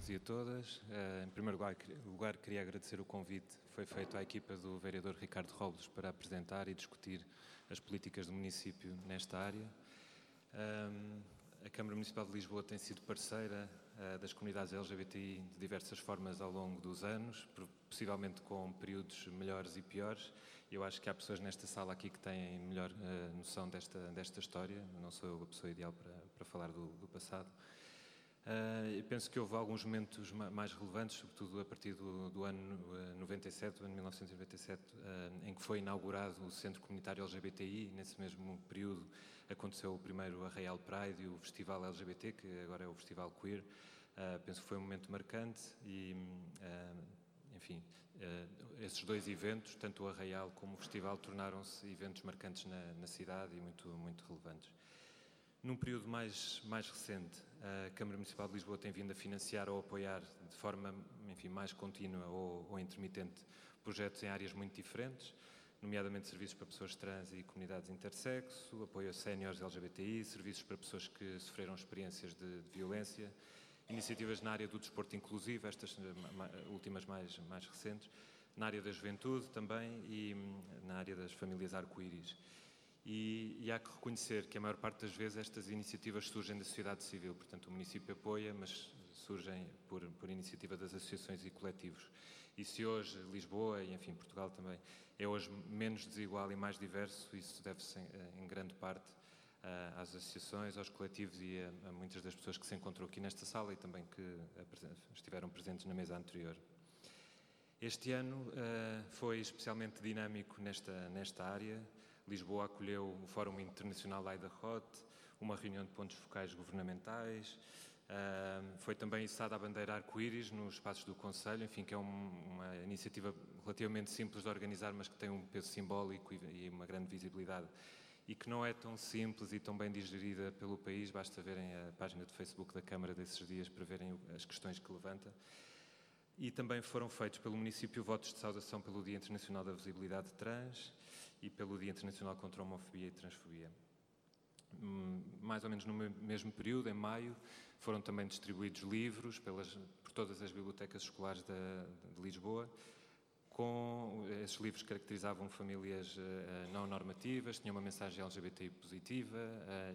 todos e a todas. Eh, em primeiro lugar, queria agradecer o convite que foi feito à equipa do vereador Ricardo Robles para apresentar e discutir as políticas do município nesta área. Ehm, a Câmara Municipal de Lisboa tem sido parceira eh, das comunidades LGBTI de diversas formas ao longo dos anos, possivelmente com períodos melhores e piores. Eu acho que há pessoas nesta sala aqui que têm melhor uh, noção desta, desta história. Não sou eu a pessoa ideal para, para falar do, do passado. Uh, penso que houve alguns momentos mais relevantes, sobretudo a partir do, do ano 97, do ano 1997, uh, em que foi inaugurado o Centro Comunitário LGBTI. Nesse mesmo período aconteceu o primeiro Arraial Pride e o Festival LGBT, que agora é o Festival Queer. Uh, penso que foi um momento marcante e, enfim, esses dois eventos, tanto o Arraial como o Festival, tornaram-se eventos marcantes na, na cidade e muito, muito relevantes. Num período mais, mais recente, a Câmara Municipal de Lisboa tem vindo a financiar ou apoiar de forma enfim, mais contínua ou, ou intermitente projetos em áreas muito diferentes, nomeadamente serviços para pessoas trans e comunidades intersexo, apoio a séniores LGBTI, serviços para pessoas que sofreram experiências de, de, violência, iniciativas na área do desporto inclusivo, estas últimas mais, mais recentes, na área da juventude também e hum, na área das famílias arco-íris. E, e, há que reconhecer que a maior parte das vezes estas iniciativas surgem da sociedade civil, portanto o município apoia, mas surgem por, por iniciativa das associações e coletivos. E se hoje Lisboa e enfim Portugal também é hoje menos desigual e mais diverso, isso deve-se em, em, grande parte às associações, aos coletivos e a, a, muitas das pessoas que se encontram aqui nesta sala e também que estiveram presentes na mesa anterior. Este ano uh, foi especialmente dinâmico nesta, nesta área. Lisboa acolheu o Fórum Internacional Aida Hot, uma reunião de pontos focais governamentais. Uh, foi também içada a bandeira arco-íris nos espaços do Conselho, enfim, que é um, uma iniciativa relativamente simples de organizar, mas que tem um peso simbólico e, e, uma grande visibilidade. E que não é tão simples e tão bem digerida pelo país, basta verem a página do Facebook da Câmara desses dias para verem as questões que levanta. E também foram feitos pelo município votos de saudação pelo Dia Internacional da Visibilidade Trans e pelo Dia Internacional contra a Homofobia e Transfobia. Hum, mais ou menos no mesmo período, em maio, foram também distribuídos livros pelas, por todas as bibliotecas escolares de, de Lisboa. Com, esses livros caracterizavam famílias uh, não normativas, tinham uma mensagem LGBTI positiva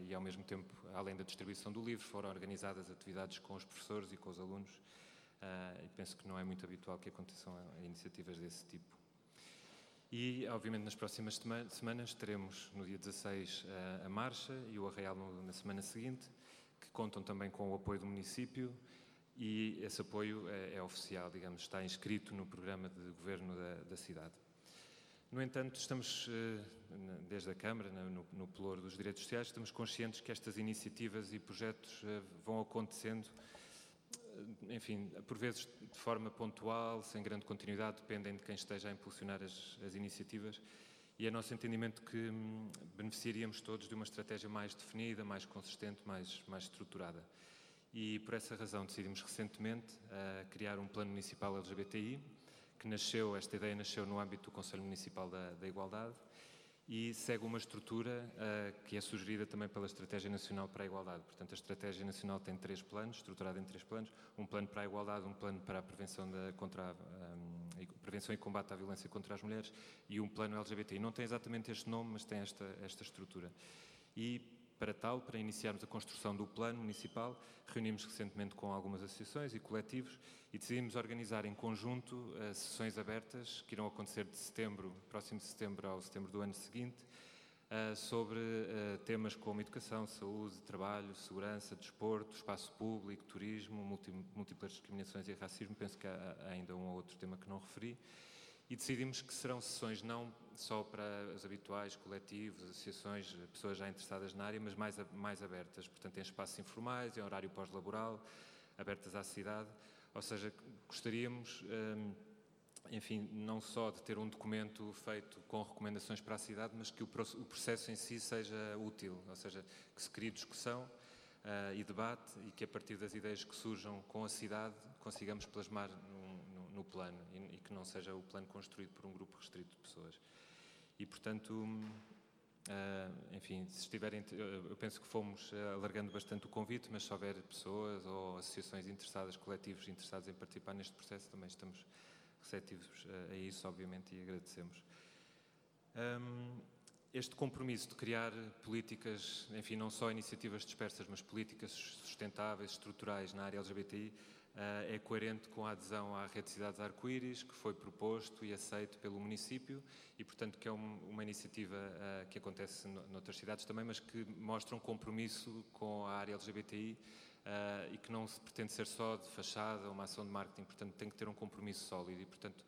e, ao mesmo tempo, além da distribuição do livro, foram organizadas atividades com os professores e com os alunos. Uh, e penso que não é muito habitual que aconteçam iniciativas desse tipo. E, obviamente, nas próximas semanas teremos, no dia 16, a marcha e o arraial na semana seguinte, que contam também com o apoio do município e esse apoio é, é oficial, digamos, está inscrito no programa de governo da, da cidade. No entanto, estamos, eh, desde a Câmara, no, no pelour dos direitos sociais, estamos conscientes que estas iniciativas e projetos eh, vão acontecendo enfim, por vezes de forma pontual, sem grande continuidade, dependem de quem esteja a impulsionar as, as iniciativas. E é nosso entendimento que hum, beneficiaríamos todos de uma estratégia mais definida, mais consistente, mais, mais estruturada. E por essa razão decidimos recentemente uh, criar um plano municipal LGBTI, que nasceu, esta ideia nasceu no âmbito do Conselho Municipal da, da Igualdade, e segue uma estrutura uh, que é sugerida também pela Estratégia Nacional para a Igualdade. Portanto, a Estratégia Nacional tem três planos, estruturada em três planos: um plano para a igualdade, um plano para a prevenção, da, contra a, um, ehm, prevenção e combate à violência contra as mulheres e um plano LGBT. E não tem exatamente este nome, mas tem esta, esta estrutura. E para tal, para iniciarmos a construção do plano municipal, reunimos recentemente com algumas associações e coletivos e decidimos organizar em conjunto uh, sessões abertas que irão acontecer de setembro, próximo de setembro ao setembro do ano seguinte, uh, sobre uh, temas como educação, saúde, trabalho, segurança, desporto, espaço público, turismo, múltiplas discriminações e racismo. Penso que há ainda um ou outro tema que não referi e decidimos que serão sessões não só para os habituais coletivos, associações, pessoas já interessadas na área, mas mais, mais abertas, portanto em espaços informais, em horário pós-laboral, abertas à cidade, ou seja, gostaríamos, hum, enfim, não só de ter um documento feito com recomendações para a cidade, mas que o processo em si seja útil, ou seja, que se crie discussão uh, e debate e que a partir das ideias que surjam com a cidade consigamos plasmar no plano e, e, que não seja o plano construído por um grupo restrito de pessoas. E, portanto, Uh, enfim, se estiverem, eu penso que fomos alargando bastante o convite, mas se houver pessoas ou associações interessadas, coletivos interessados em participar neste processo, também estamos receptivos a isso, obviamente, e agradecemos. Um, este compromisso de criar políticas, enfim, não só iniciativas dispersas, mas políticas sustentáveis, estruturais na área LGBTI, é coerente com a adesão à Rede de Cidades Arco-Íris, que foi proposto e aceito pelo município e, portanto, que é um, uma iniciativa uh, que acontece no, noutras cidades também, mas que mostra um compromisso com a área LGBTI uh, e que não se pretende ser só de fachada, uma ação de marketing, portanto, tem que ter um compromisso sólido e, portanto,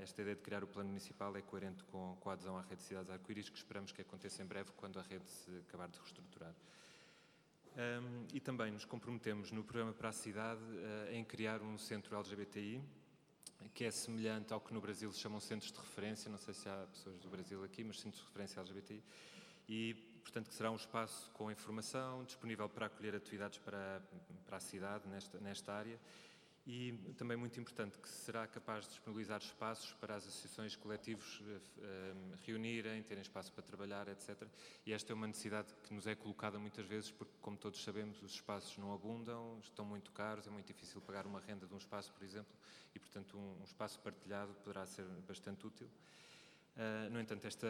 esta ideia de criar o plano municipal é coerente com, a adesão à rede de cidades arco-íris, que esperamos que aconteça em breve, quando a rede se acabar de reestruturar. Um, e também nos comprometemos no programa para a cidade uh, em criar um centro LGBTI, que é semelhante ao que no Brasil se chamam centros de referência, não sei se há pessoas do Brasil aqui, mas centros de referência LGBTI, e portanto que será um espaço com informação, disponível para acolher atividades para, para a cidade nesta, nesta área e também muito importante que será capaz de disponibilizar espaços para as associações coletivos uh, uh, reunirem, terem espaço para trabalhar, etc. E esta é uma necessidade que nos é colocada muitas vezes porque, como todos sabemos, os espaços não abundam, estão muito caros, é muito difícil pagar uma renda de um espaço, por exemplo, e, portanto, um, um espaço partilhado poderá ser bastante útil. Uh, no entanto, esta,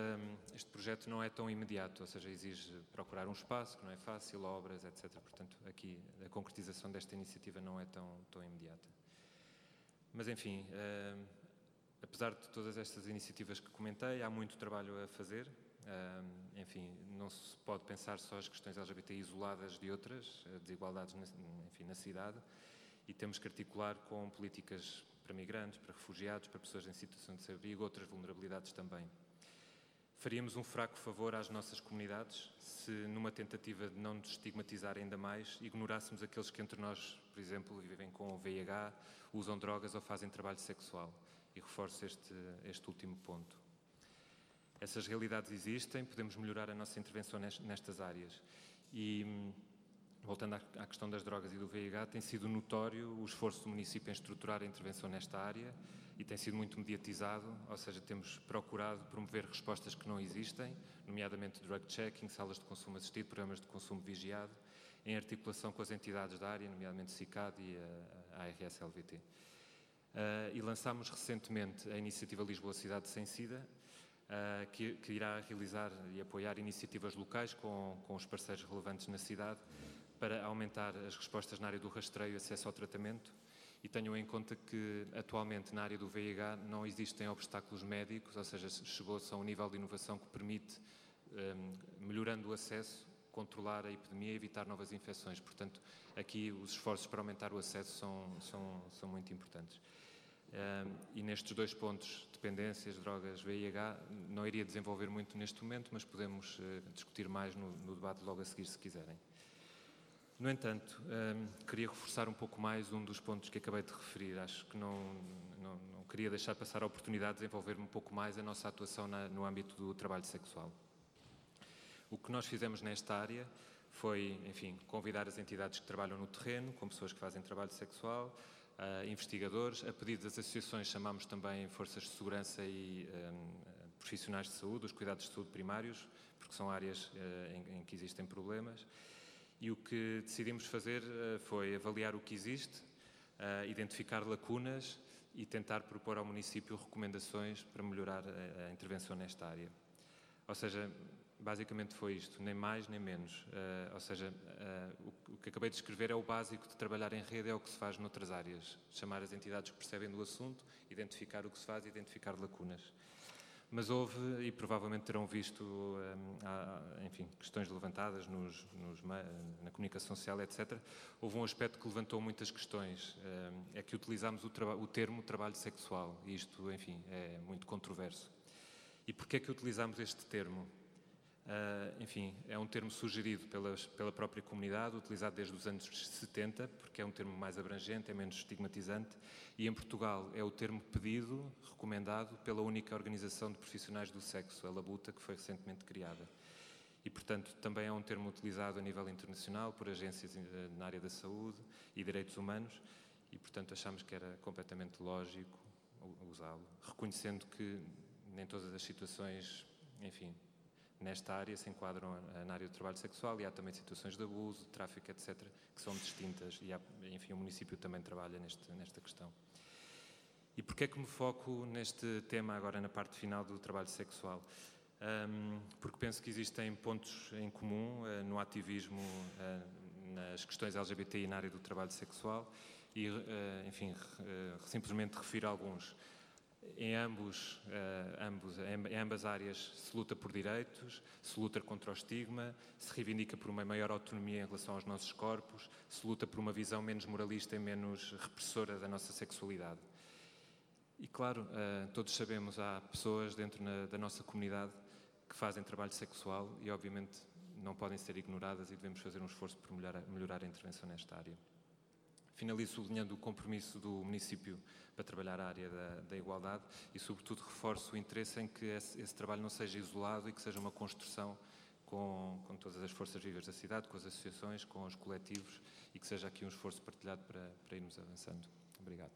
este projeto não é tão imediato, ou seja, exige procurar um espaço, que não é fácil, obras, etc. Portanto, aqui a concretização desta iniciativa não é tão, tão imediata. Mas, enfim, uh, apesar de todas estas iniciativas que comentei, há muito trabalho a fazer. Uh, enfim, não se pode pensar só as questões LGBT isoladas de outras, desigualdades na, enfim, na cidade, e temos que articular com políticas para migrantes, para refugiados, para pessoas em situação de abrigo, outras vulnerabilidades também. Faríamos um fraco favor às nossas comunidades se, numa tentativa de não nos estigmatizar ainda mais, ignorássemos aqueles que entre nós, por exemplo, vivem com VIH, usam drogas ou fazem trabalho sexual. E reforço este, este último ponto. Essas realidades existem, podemos melhorar a nossa intervenção nestas áreas. E hum, voltando à questão das drogas e do VIH, tem sido notório o esforço do município em estruturar a intervenção nesta área e tem sido muito mediatizado, ou seja, temos procurado promover respostas que não existem, nomeadamente drug checking, salas de consumo assistido, programas de consumo vigiado, em articulação com as entidades da área, nomeadamente CICAD e a, ARS-LVT. Uh, e lançámos recentemente a iniciativa Lisboa Cidade Sem SIDA, uh, que, que, irá realizar e apoiar iniciativas locais com, com os parceiros relevantes na cidade, para aumentar as respostas na área do rastreio e acesso ao tratamento e tenham em conta que atualmente na área do VIH não existem obstáculos médicos, ou seja, chegou-se a um nível de inovação que permite, um, melhorando o acesso, controlar a epidemia e evitar novas infecções. Portanto, aqui os esforços para aumentar o acesso são, são, são muito importantes. Um, e nestes dois pontos, dependências, drogas, VIH, não iria desenvolver muito neste momento, mas podemos uh, discutir mais no, no debate logo a seguir, se quiserem. No entanto, um, queria reforçar um pouco mais um dos pontos que acabei de referir. Acho que não, não, não queria deixar passar a oportunidade de desenvolver um pouco mais a nossa atuação na, no âmbito do trabalho sexual. O que nós fizemos nesta área foi, enfim, convidar as entidades que trabalham no terreno, com pessoas que fazem trabalho sexual, uh, investigadores. A pedido das associações, chamamos também forças de segurança e um, profissionais de saúde, os cuidados de saúde primários, porque são áreas uh, em, em que existem problemas. E o que decidimos fazer uh, foi avaliar o que existe, uh, identificar lacunas e tentar propor ao município recomendações para melhorar a, a intervenção nesta área. Ou seja, basicamente foi isto, nem mais nem menos. Ou seja, o, que acabei de escrever é o básico de trabalhar em rede, é o que se faz noutras áreas. Chamar as entidades que percebem do assunto, identificar o que se faz e identificar lacunas mas houve, e provavelmente terão visto, um, há, enfim, questões levantadas nos, nos, na comunicação social, etc. Houve um aspecto que levantou muitas questões, um, é que utilizámos o, o, termo trabalho sexual, e isto, enfim, é muito controverso. E porquê é que utilizamos este termo? Uh, enfim, é um termo sugerido pela própria comunidade, utilizado desde os anos 70, porque é um termo mais abrangente, é menos estigmatizante, e em Portugal é o termo pedido, recomendado pela única organização de profissionais do sexo, a Labuta, que foi recentemente criada. E, portanto, também é um termo utilizado a nível internacional por agências eh, na área da saúde e direitos humanos, e, portanto, achamos que era completamente lógico usá-lo, reconhecendo que nem todas as situações, enfim, nesta área se enquadram na área do trabalho sexual e há também situações de abuso, de tráfico, etc., que são distintas e, há, enfim, o município também trabalha neste, nesta questão. E porquê é que me foco neste tema agora na parte final do trabalho sexual? Um, porque penso que existem pontos em comum uh, no ativismo uh, nas questões LGBTI na área do trabalho sexual e, uh, enfim, simplesmente refiro alguns. Em, ambos, ambos, em ambas áreas se luta por direitos, se luta contra o estigma, se reivindica por uma maior autonomia em relação aos nossos corpos, se luta por uma visão menos moralista e menos repressora da nossa sexualidade. E claro, todos sabemos, há pessoas dentro na, da nossa comunidade que fazem trabalho sexual e, obviamente, não podem ser ignoradas e devemos fazer um esforço por melhorar, melhorar a intervenção nesta área. Finalizo sublinhando o compromisso do município para trabalhar a área da, da igualdade e, sobretudo, reforço o interesse em que esse, esse, trabalho não seja isolado e que seja uma construção com, com todas as forças vivas da cidade, com as associações, com os coletivos e que seja aqui um esforço partilhado para, para irmos avançando. Obrigado.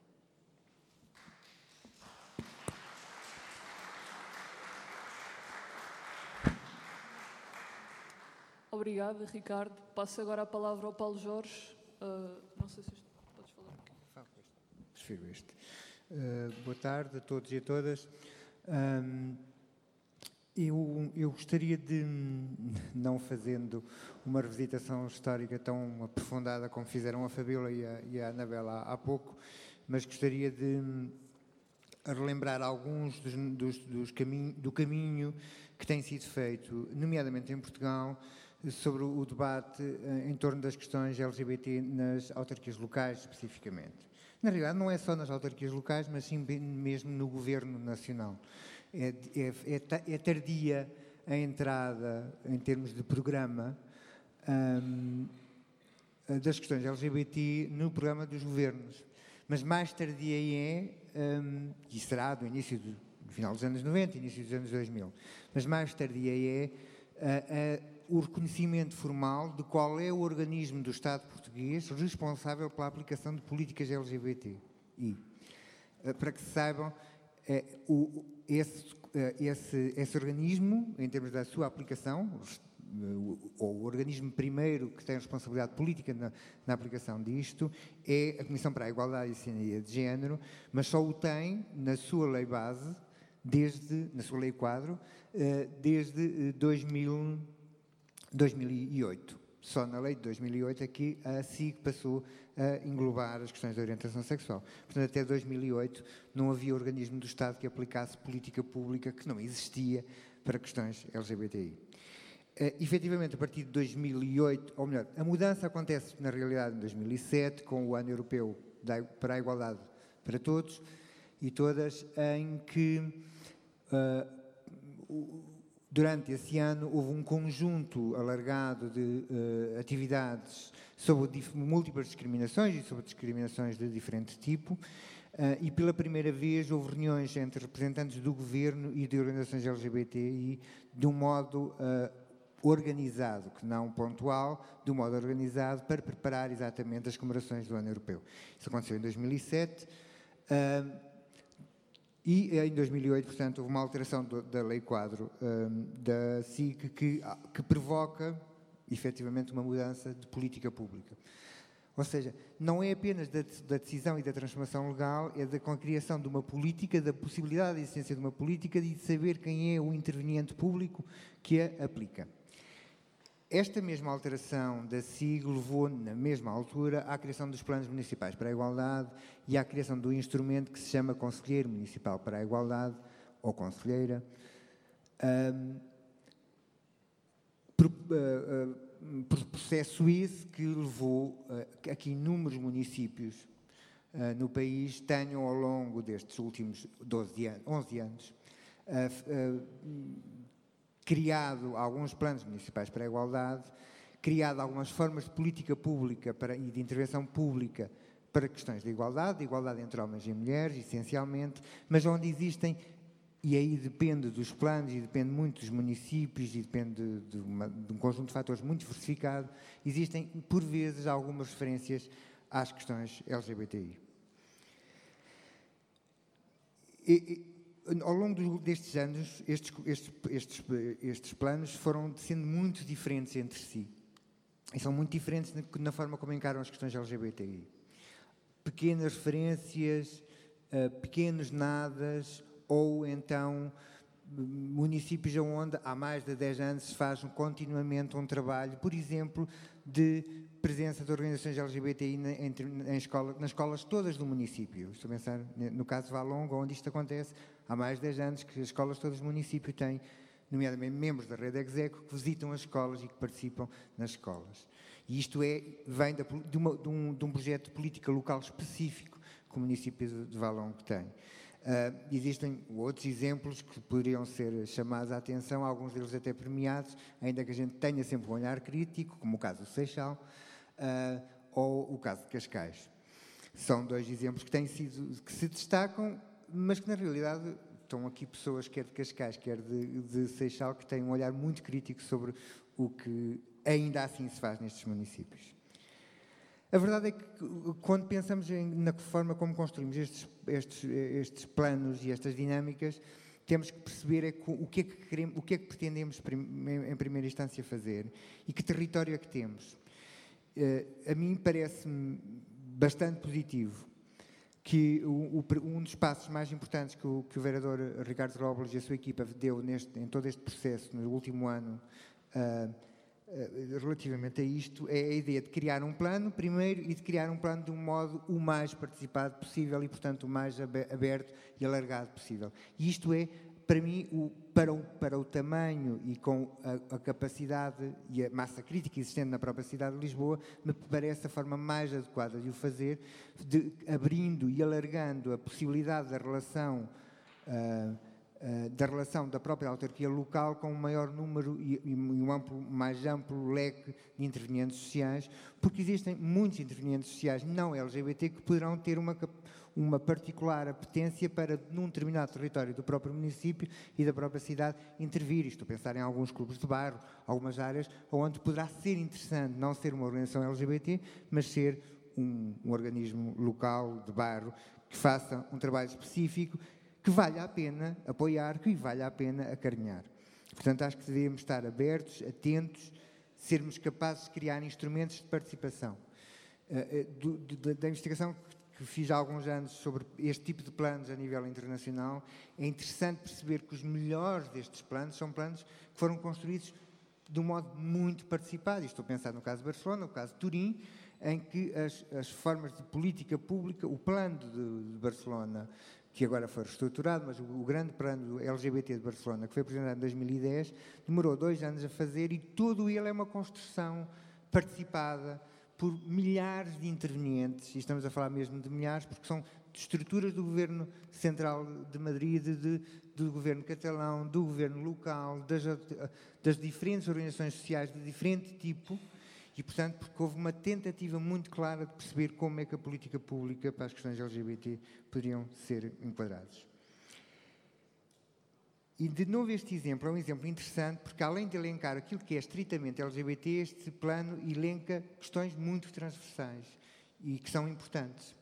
Obrigada, Ricardo. Passo agora a palavra ao Paulo Jorge. Uh, não sei se. Prefiro este. Uh, boa tarde a todos e a todas. Um, eu, eu, gostaria de, não fazendo uma revisitação histórica tão aprofundada como fizeram a Fabíola e a, e a Anabela há, há, pouco, mas gostaria de relembrar alguns dos, dos, dos caminho, do caminho que tem sido feito, nomeadamente em Portugal, sobre o debate eh, em torno das questões LGBT nas autarquias locais, especificamente. Na realidade, não é só nas autarquias locais, mas sim mesmo no governo nacional. É, é, é, é tardia a entrada, em termos de programa, um, das questões LGBT no programa dos governos. Mas mais tardia é, um, e será do início do, do final dos anos 90, início dos anos 2000, mas mais tardia é a, a o reconhecimento formal de qual é o organismo do Estado português responsável pela aplicação de políticas LGBT. E, eh, para que se saibam, é, o, esse, eh, esse, esse organismo, em termos da sua aplicação, ou o organismo primeiro que tem responsabilidade política na, na, aplicação disto é a Comissão para a Igualdade e Cidadania de Género, mas só o tem na sua lei base, desde, na sua lei quadro, desde 2000 2008. Só na lei de 2008 é que a SIG passou a englobar as questões de orientação sexual. Portanto, até 2008 não havia organismo do Estado que aplicasse política pública que não existia para questões LGBTI. Uh, eh, efetivamente, a partir de 2008, ou melhor, a mudança acontece na realidade em 2007, com o Ano Europeu para a Igualdade para Todos e Todas, em que uh, Durante esse ano houve um conjunto alargado de uh, atividades sobre múltiplas discriminações e sobre discriminações de diferente tipo, uh, e pela primeira vez houve reuniões entre representantes do governo e de organizações LGBTI de um modo uh, organizado, que não pontual, de um modo organizado para preparar exatamente as comemorações do ano europeu. Isso aconteceu em 2007. E em 2008, portanto, houve uma alteração do, da lei quadro um, da SIC que, que provoca, efetivamente, uma mudança de política pública. Ou seja, não é apenas da, da, decisão e da transformação legal, é da criação de uma política, da possibilidade de existência de uma política e de saber quem é o interveniente público que a aplica. Esta mesma alteração da SIG levou, na mesma altura, à criação dos planos municipais para a igualdade e à criação do instrumento que se chama Conselheiro Municipal para a Igualdade, ou Conselheira, um, por, uh, uh, por, processo esse que levou uh, a que inúmeros municípios no país tenham, ao longo destes últimos 12 anos, 11 anos, criado alguns planos municipais para a igualdade, criado algumas formas de política pública para, e de intervenção pública para questões de igualdade, de igualdade entre homens e mulheres, essencialmente, mas onde existem, e aí depende dos planos e depende muito dos municípios e depende de, uma, de um conjunto de fatores muito diversificado, existem, por vezes, algumas referências às questões LGBTI. E, ao longo destes anos, estes, estes, estes, estes planos foram sendo muito diferentes entre si. E são muito diferentes na forma como encaram as questões LGBTI. Pequenas referências, uh, pequenos nadas, ou então municípios onde há mais de 10 anos se faz continuamente um trabalho, por exemplo, de presença de organizações LGBTI em, em escola, nas escolas todas do município. Estou a pensar no caso de Valonga, onde isto acontece há mais de 10 anos, que as escolas todas do município têm, nomeadamente membros da rede Execo, que visitam as escolas e que participam nas escolas. E isto é, vem de, uma, de, um, de um projeto de política local específico que o município de Valonga tem. Uh, existem outros exemplos que poderiam ser chamados à atenção, alguns deles até premiados, ainda que a gente tenha sempre um olhar crítico, como o caso do Seixal uh, ou o caso de Cascais. São dois exemplos que, têm sido, que se destacam, mas que na realidade estão aqui pessoas, quer de Cascais, quer de, de Seixal, que têm um olhar muito crítico sobre o que ainda assim se faz nestes municípios. A verdade é que quando pensamos em, na forma como construímos estes, estes, estes, planos e estas dinâmicas, temos que perceber é o, que é que queremos, o que é que pretendemos em primeira instância fazer e que território é que temos. Eh, a mim parece-me bastante positivo que o, um dos passos mais importantes que o, que o vereador Ricardo Robles e a sua equipa deu neste, em todo este processo, no último ano, uh, relativamente a isto é a ideia de criar um plano, primeiro, e de criar um plano de um modo o mais participado possível e, portanto, o mais aberto e alargado possível. E isto é, para mim, o, para, o, para o tamanho e com a, a, capacidade e a massa crítica existente na própria cidade de Lisboa, me parece a forma mais adequada de o fazer, de, abrindo e alargando a possibilidade da relação. Uh, da relação da própria autarquia local com um maior número e, e, um amplo, mais amplo leque de intervenientes sociais, porque existem muitos intervenientes sociais não LGBT que poderão ter uma, uma particular apetência para, num determinado território do próprio município e da própria cidade, intervir. Estou a pensar em alguns clubes de bairro, algumas áreas onde poderá ser interessante não ser uma organização LGBT, mas ser um, um organismo local de bairro que faça um trabalho específico que vale a pena apoiar, que vale a pena acarinhar. Portanto, acho que devemos estar abertos, atentos, sermos capazes de criar instrumentos de participação. Do, do, da investigação que fiz há alguns anos sobre este tipo de planos a nível internacional, é interessante perceber que os melhores destes planos são planos que foram construídos de um modo muito participado. Estou a pensar no caso de Barcelona, no caso de Turim, em que as, as formas de política pública, o plano de, de Barcelona que agora foi reestruturado, mas o, o, grande plano LGBT de Barcelona, que foi apresentado em 2010, demorou dois anos a fazer e todo ele é uma construção participada por milhares de intervenientes, e estamos a falar mesmo de milhares, porque são estruturas do Governo Central de Madrid, de, do Governo Catalão, do Governo local, das, das diferentes organizações sociais de diferente tipo, e, portanto, porque houve uma tentativa muito clara de perceber como é que a política pública para as questões LGBT poderiam ser enquadradas. E, de novo, este exemplo é um exemplo interessante, porque além de elencar aquilo que é estritamente LGBT, este plano elenca questões muito transversais e que são importantes.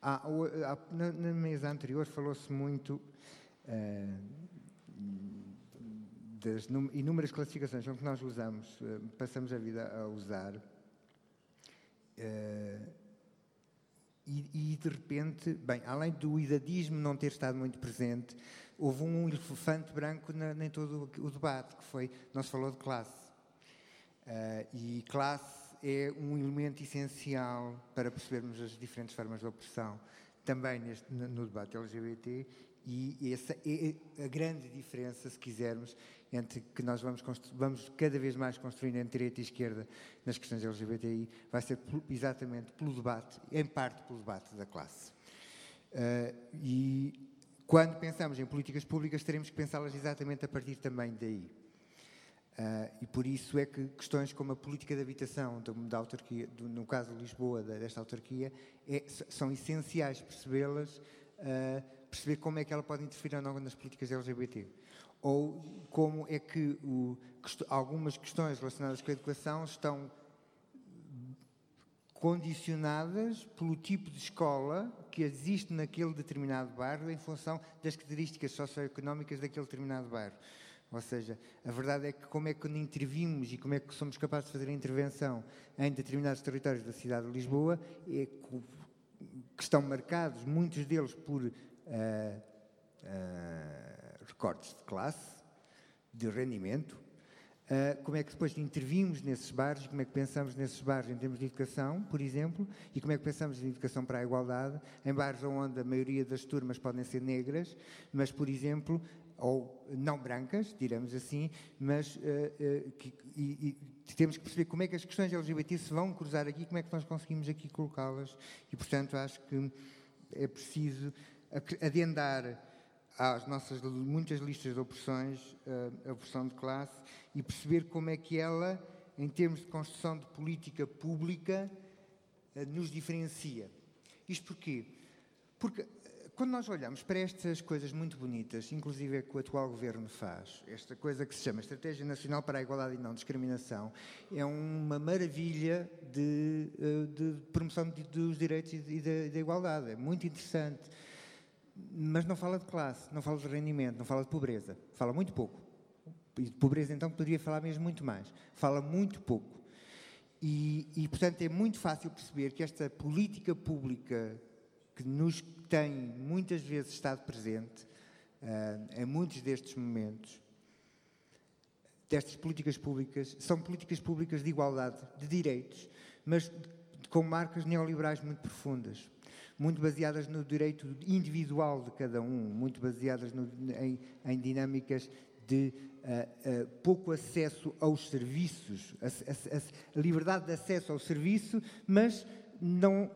Há, há, na, na, mesa anterior falou-se muito uh, das inúmeras classificações que nós usamos, eh, passamos a vida a usar, eh, e, e, de repente, bem, além do idadismo não ter estado muito presente, houve um elefante branco na, em todo o debate, que foi, não se falou de classe. Uh, e classe é um elemento essencial para percebermos as diferentes formas de opressão, também neste, no debate LGBT, e essa é a grande diferença, se quisermos, entre que nós vamos, vamos cada vez mais construindo entre direita e esquerda nas questões LGBTI, vai ser exatamente pelo debate, em parte pelo debate da classe. Uh, e quando pensamos em políticas públicas, teremos que pensá-las exatamente a partir também daí. Uh, e por isso é que questões como a política de habitação da, da autarquia, do, no caso de Lisboa, da, desta autarquia, é, são essenciais percebê-las, uh, perceber como é que ela pode interferir ou não nas políticas LGBT ou como é que o, algumas questões relacionadas com a educação estão condicionadas pelo tipo de escola que existe naquele determinado bairro em função das características socioeconómicas daquele determinado bairro. Ou seja, a verdade é que como é que intervimos e como é que somos capazes de fazer a intervenção em determinados territórios da cidade de Lisboa, é que estão marcados, muitos deles, por uh, uh, recortes de classe, de rendimento, uh, como é que depois intervimos nesses bairros, como é que pensamos nesses bairros em termos de educação, por exemplo, e como é que pensamos em educação para a igualdade, em bairros onde a maioria das turmas podem ser negras, mas, por exemplo, ou não brancas, diremos assim, mas uh, uh, que, e, e temos que perceber como é que as questões LGBT se vão cruzar aqui, como é que nós conseguimos aqui colocá-las. E, portanto, acho que é preciso adendar às nossas muitas listas de opressões uh, a opressão de classe e perceber como é que ela, em termos de construção de política pública, nos diferencia. Isto porquê? Porque quando nós olhamos para estas coisas muito bonitas, inclusive é que o atual governo faz, esta coisa que se chama Estratégia Nacional para a Igualdade e Não Discriminação, é uma maravilha de, eh, de promoção dos direitos e da, igualdade. É muito interessante. Mas não fala de classe, não fala de rendimento, não fala de pobreza. Fala muito pouco. E de pobreza, então, poderia falar mesmo muito mais. Fala muito pouco. E, e, portanto, é muito fácil perceber que esta política pública que nos tem muitas vezes estado presente uh, em muitos destes momentos, destas políticas públicas, são políticas públicas de igualdade, de direitos, mas com marcas neoliberais muito profundas, muito baseadas no direito individual de cada um, muito baseadas no, em, em, dinâmicas de uh, uh, pouco acesso aos serviços, a, a, a liberdade de acesso ao serviço, mas não,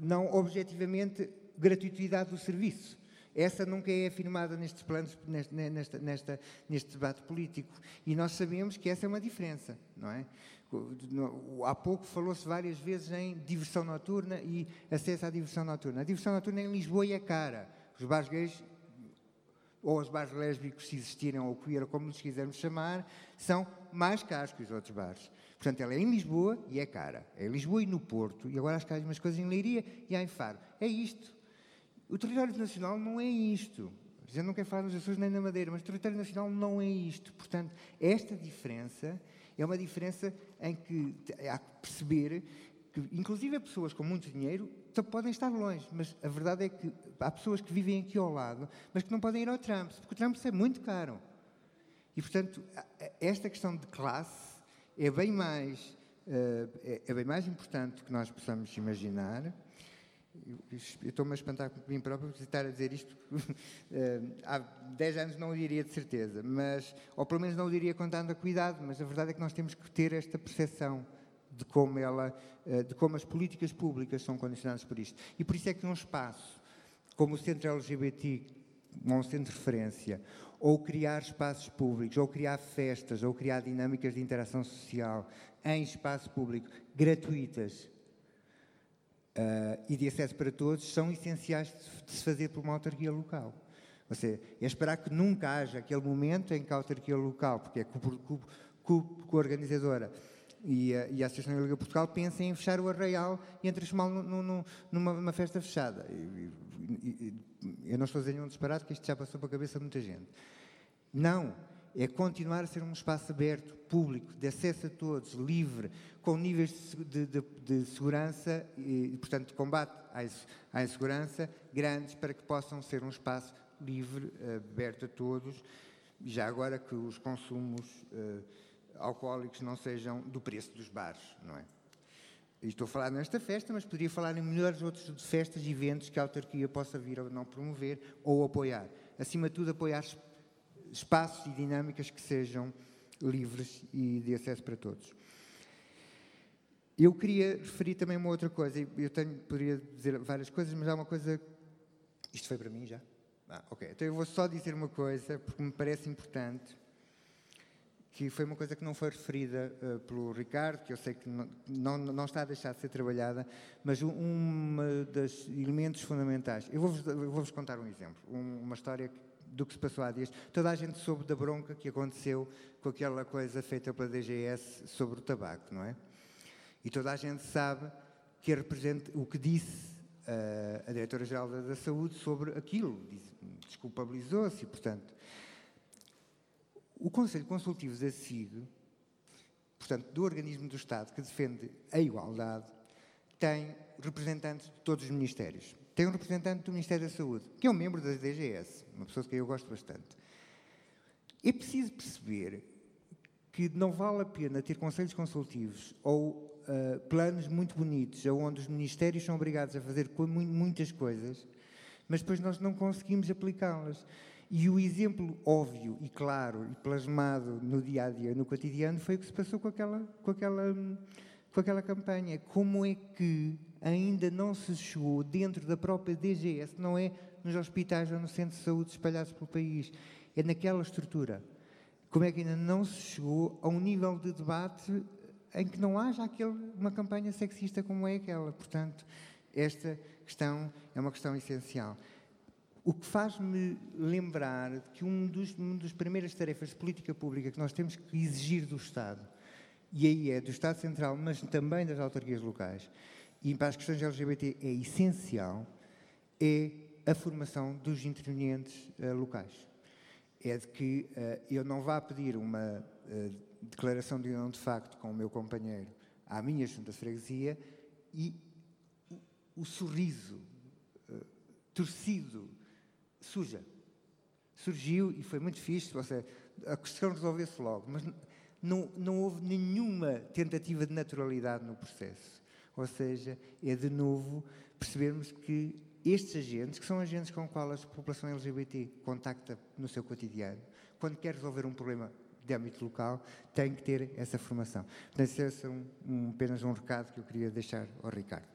não objetivamente gratuitidade do serviço. Essa nunca é afirmada nestes planos, nesta, nesta, neste debate político. E nós sabemos que essa é uma diferença, não é? Há pouco falou-se várias vezes em diversão noturna e acesso à diversão noturna. A diversão noturna em Lisboa é cara. Os bares gays, ou os bares lésbicos, se existirem, ou queer, como lhes quisermos chamar, são mais caros que os outros bares. Portanto, ela é em Lisboa e é cara. É em Lisboa e no Porto. E agora acho que há umas coisas em Leiria e há em Faro. É isto. O território nacional não é isto. Já não quero falar nos Açores nem na Madeira, mas o território nacional não é isto. Portanto, esta diferença é uma diferença em que há que perceber que, inclusive, pessoas com muito dinheiro podem estar longe, mas a verdade é que há pessoas que vivem aqui ao lado, mas que não podem ir ao Trump, porque o Trump é muito caro. E, portanto, esta questão de classe é bem mais, uh, é, é, bem mais importante do que nós possamos imaginar. Estou-me a espantar mim próprio por estar a dizer isto. uh, há 10 anos não o diria de certeza, mas, ou pelo menos não o diria com tanta cuidado, mas a verdade é que nós temos que ter esta percepção de como, ela, uh, de como as políticas públicas são condicionadas por isto. E por isso é que num espaço como o Centro LGBT, um centro de referência, ou criar espaços públicos, ou criar festas, ou criar dinâmicas de interação social em espaço público gratuitas uh, e de acesso para todos são essenciais de se fazer por uma autarquia local. Ou seja, é esperar que nunca haja aquele momento em que a autarquia local, porque é co-organizadora e a, e a Associação Liga Portugal pensem em fechar o arraial e em transformá-lo numa festa fechada. E, e, eu não estou a dizer nenhum disparate, que isto já passou para a cabeça de muita gente. Não. É continuar a ser um espaço aberto, público, de acesso a todos, livre, com níveis de, de, de segurança e, portanto, de combate à, insegurança grandes para que possam ser um espaço livre, aberto a todos, já agora que os consumos uh, alcoólicos não sejam do preço dos bares, não é? Estou a falar nesta festa, mas poderia falar em melhores outras festas e eventos que a autarquia possa vir ou não promover ou apoiar. Acima de tudo, apoiar espaços e dinâmicas que sejam livres e de acesso para todos. Eu queria referir também uma outra coisa. Eu tenho, poderia dizer várias coisas, mas há uma coisa. Isto foi para mim já? Ah, ok. Então eu vou só dizer uma coisa, porque me parece importante que foi uma coisa que não foi referida uh, pelo Ricardo, que eu sei que não, não, não, está a deixar de ser trabalhada, mas um dos elementos fundamentais. Eu vou-vos vou contar um exemplo, um, uma história do que se passou há dias. Toda a gente soube da bronca que aconteceu com aquela coisa feita pela DGS sobre o tabaco, não é? E toda a gente sabe que representa o que disse uh, a Diretora-Geral da, Saúde sobre aquilo. Desculpabilizou-se, portanto. O Conselho Consultivo da SIG, portanto, do organismo do Estado que defende a igualdade, tem representantes de todos os ministérios. Tem um representante do Ministério da Saúde, que é um membro da DGS, uma pessoa que eu gosto bastante. É preciso perceber que não vale a pena ter conselhos consultivos ou uh, planos muito bonitos, onde os ministérios são obrigados a fazer muitas coisas, mas depois nós não conseguimos aplicá-las. E o exemplo óbvio e claro e plasmado no dia a dia, no cotidiano, foi o que se passou com aquela, com aquela, com aquela campanha. Como é que ainda não se chegou dentro da própria DGS, não é nos hospitais ou no centro de saúde espalhados pelo país, é naquela estrutura. Como é que ainda não se chegou a um nível de debate em que não haja aquele, uma campanha sexista como é aquela? Portanto, esta questão é uma questão essencial. O que faz-me lembrar que um dos, uma das primeiras tarefas de política pública que nós temos que exigir do Estado, e aí é do Estado Central, mas também das autarquias locais, e para as questões LGBT é essencial, é a formação dos intervenientes uh, locais é de que uh, eu não vá pedir uma uh, declaração de união de facto com o meu companheiro à minha junta de freguesia e o, o sorriso torcido suja. Surgiu e foi muito fixe, ou seja, a questão resolveu-se logo, mas não, não houve nenhuma tentativa de naturalidade no processo. Ou seja, é de novo percebermos que estes agentes, que são agentes com os quais a população LGBT contacta no seu cotidiano, quando quer resolver um problema de âmbito local, tem que ter essa formação. Portanto, esse é um, um, apenas um recado que eu queria deixar ao Ricardo.